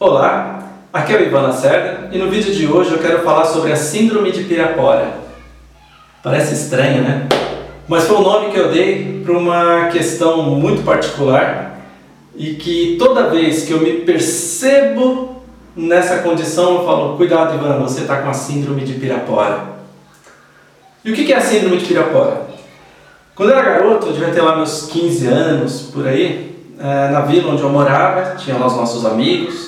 Olá, aqui é o Ivan Lacerda e no vídeo de hoje eu quero falar sobre a Síndrome de Pirapora. Parece estranho, né? Mas foi o nome que eu dei para uma questão muito particular e que toda vez que eu me percebo nessa condição eu falo: Cuidado, Ivan, você está com a Síndrome de Pirapora. E o que é a Síndrome de Pirapora? Quando eu era garoto, eu devia ter lá meus 15 anos por aí, eh, na vila onde eu morava, tinha lá os nossos amigos,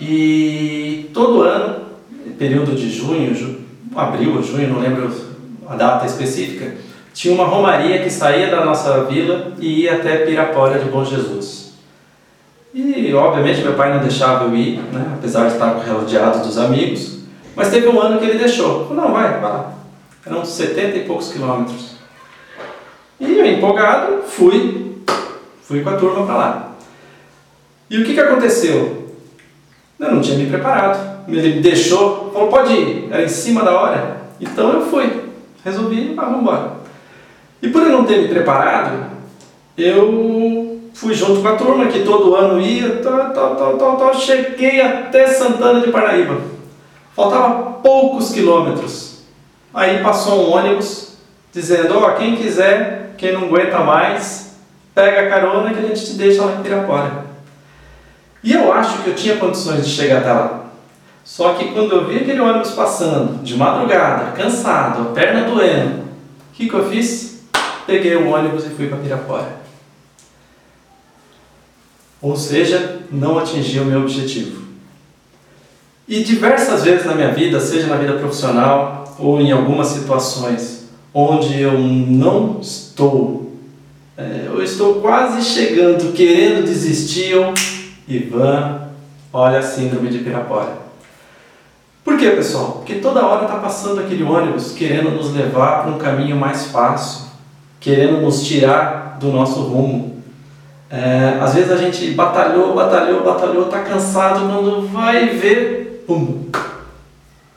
e todo ano, período de junho, ju, abril junho, não lembro a data específica, tinha uma romaria que saía da nossa vila e ia até Pirapora de Bom Jesus. E obviamente meu pai não deixava eu ir, né, apesar de estar rodeado dos amigos, mas teve um ano que ele deixou. Não, vai, vai lá. Eram 70 e poucos quilômetros. E eu, empolgado, fui, fui com a turma para lá. E o que, que aconteceu? Eu não tinha me preparado. Ele me deixou, falou, pode ir. Era em cima da hora. Então eu fui. Resolvi, ah, vamos embora. E por eu não ter me preparado, eu fui junto com a turma que todo ano ia, tal, tal, tal, tal, tal. Cheguei até Santana de Paraíba. Faltava poucos quilômetros. Aí passou um ônibus dizendo, ó, oh, quem quiser, quem não aguenta mais, pega a carona que a gente te deixa lá em Pirapora. E eu acho que eu tinha condições de chegar até lá. Só que quando eu vi aquele ônibus passando, de madrugada, cansado, a perna doendo, o que, que eu fiz? Peguei o ônibus e fui para Pirapora. Ou seja, não atingi o meu objetivo. E diversas vezes na minha vida, seja na vida profissional ou em algumas situações onde eu não estou, é, eu estou quase chegando, querendo desistir, eu Ivan, olha a síndrome de Pirapora. Por que, pessoal? Porque toda hora está passando aquele ônibus querendo nos levar para um caminho mais fácil, querendo nos tirar do nosso rumo. É, às vezes a gente batalhou, batalhou, batalhou, está cansado, quando vai ver, pum,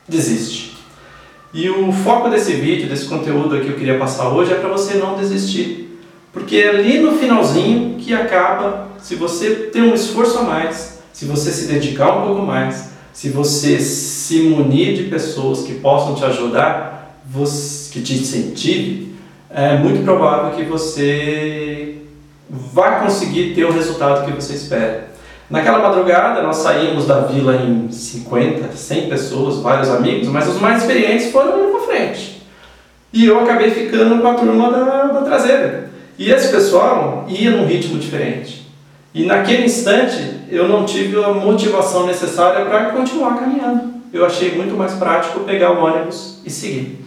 desiste. E o foco desse vídeo, desse conteúdo que eu queria passar hoje é para você não desistir. Porque é ali no finalzinho que acaba, se você tem um esforço a mais, se você se dedicar um pouco mais, se você se munir de pessoas que possam te ajudar, que te incentive, é muito provável que você vai conseguir ter o resultado que você espera. Naquela madrugada, nós saímos da vila em 50, 100 pessoas, vários amigos, mas os mais experientes foram para frente. E eu acabei ficando com a turma da, da traseira. E esse pessoal ia num ritmo diferente. E naquele instante eu não tive a motivação necessária para continuar caminhando. Eu achei muito mais prático pegar o ônibus e seguir.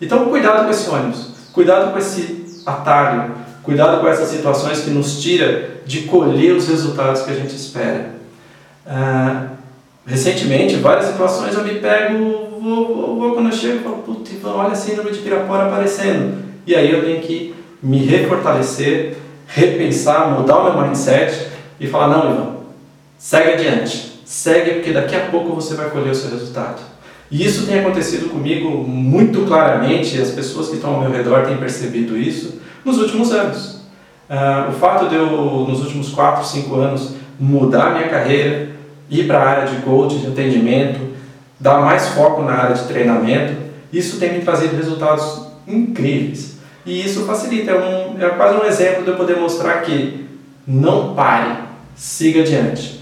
Então, cuidado com esse ônibus, cuidado com esse atalho, cuidado com essas situações que nos tira de colher os resultados que a gente espera. Ah, recentemente, várias situações eu me pego, vou, vou, vou quando eu chego, falo, putz, olha a síndrome de Pirapora aparecendo. E aí eu tenho que me refortalecer, repensar, mudar o meu mindset e falar: não, Ivan, segue adiante, segue porque daqui a pouco você vai colher o seu resultado. E isso tem acontecido comigo muito claramente, as pessoas que estão ao meu redor têm percebido isso nos últimos anos. Uh, o fato de eu, nos últimos 4, 5 anos, mudar minha carreira, ir para a área de coaching, de atendimento, dar mais foco na área de treinamento, isso tem me trazido resultados incríveis. E isso facilita, é, um, é quase um exemplo de eu poder mostrar que não pare, siga adiante.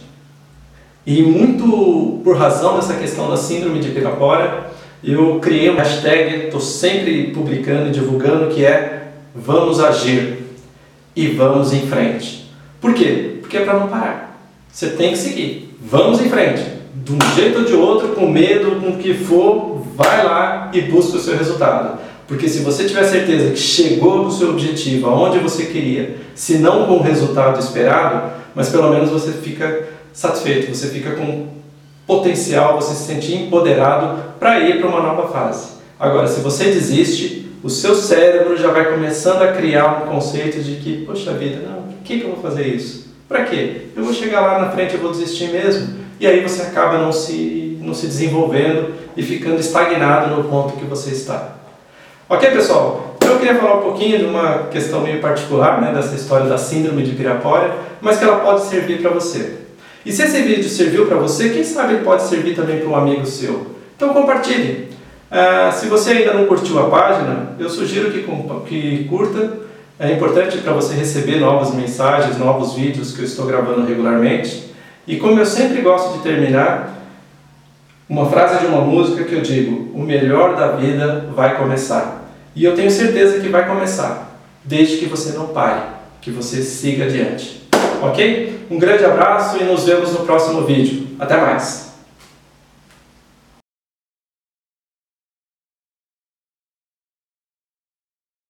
E muito por razão dessa questão da síndrome de Pirapora, eu criei um hashtag, estou sempre publicando e divulgando, que é Vamos Agir e Vamos em Frente. Por quê? Porque é para não parar. Você tem que seguir. Vamos em frente. De um jeito ou de outro, com medo, com o que for, vai lá e busca o seu resultado. Porque se você tiver certeza que chegou no seu objetivo, aonde você queria, se não com o resultado esperado, mas pelo menos você fica satisfeito, você fica com potencial, você se sente empoderado para ir para uma nova fase. Agora, se você desiste, o seu cérebro já vai começando a criar um conceito de que, poxa vida, não, por que, que eu vou fazer isso? Para quê? Eu vou chegar lá na frente e vou desistir mesmo. E aí você acaba não se, não se desenvolvendo e ficando estagnado no ponto que você está. Ok, pessoal? Então eu queria falar um pouquinho de uma questão meio particular, né, dessa história da síndrome de Pirapora, mas que ela pode servir para você. E se esse vídeo serviu para você, quem sabe ele pode servir também para um amigo seu. Então compartilhe. Ah, se você ainda não curtiu a página, eu sugiro que, que curta. É importante para você receber novas mensagens, novos vídeos que eu estou gravando regularmente. E como eu sempre gosto de terminar, uma frase de uma música que eu digo: o melhor da vida vai começar. E eu tenho certeza que vai começar, desde que você não pare, que você siga adiante. Ok? Um grande abraço e nos vemos no próximo vídeo. Até mais!